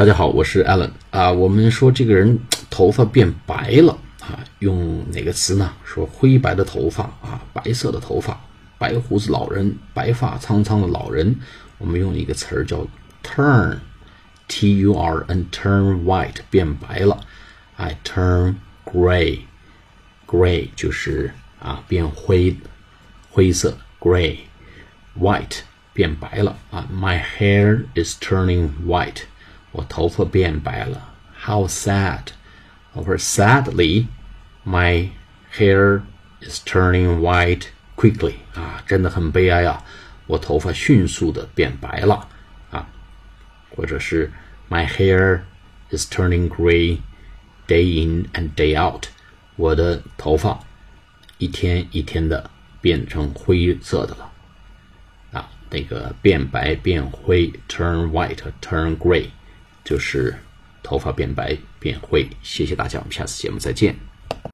大家好，我是 Alan 啊。我们说这个人头发变白了啊，用哪个词呢？说灰白的头发啊，白色的头发，白胡子老人，白发苍苍的老人。我们用一个词儿叫 turn，t u r n，turn white 变白了。I turn gray，gray 就是啊变灰，灰色 gray，white 变白了啊。My hair is turning white。我头发变白了，How sad！或者 Sadly, my hair is turning white quickly. 啊，真的很悲哀啊，我头发迅速的变白了啊。或者是 My hair is turning gray day in and day out. 我的头发一天一天的变成灰色的了啊。那个变白变灰，turn white，turn gray。 就是头发变白变灰。谢谢大家，我们下次节目再见。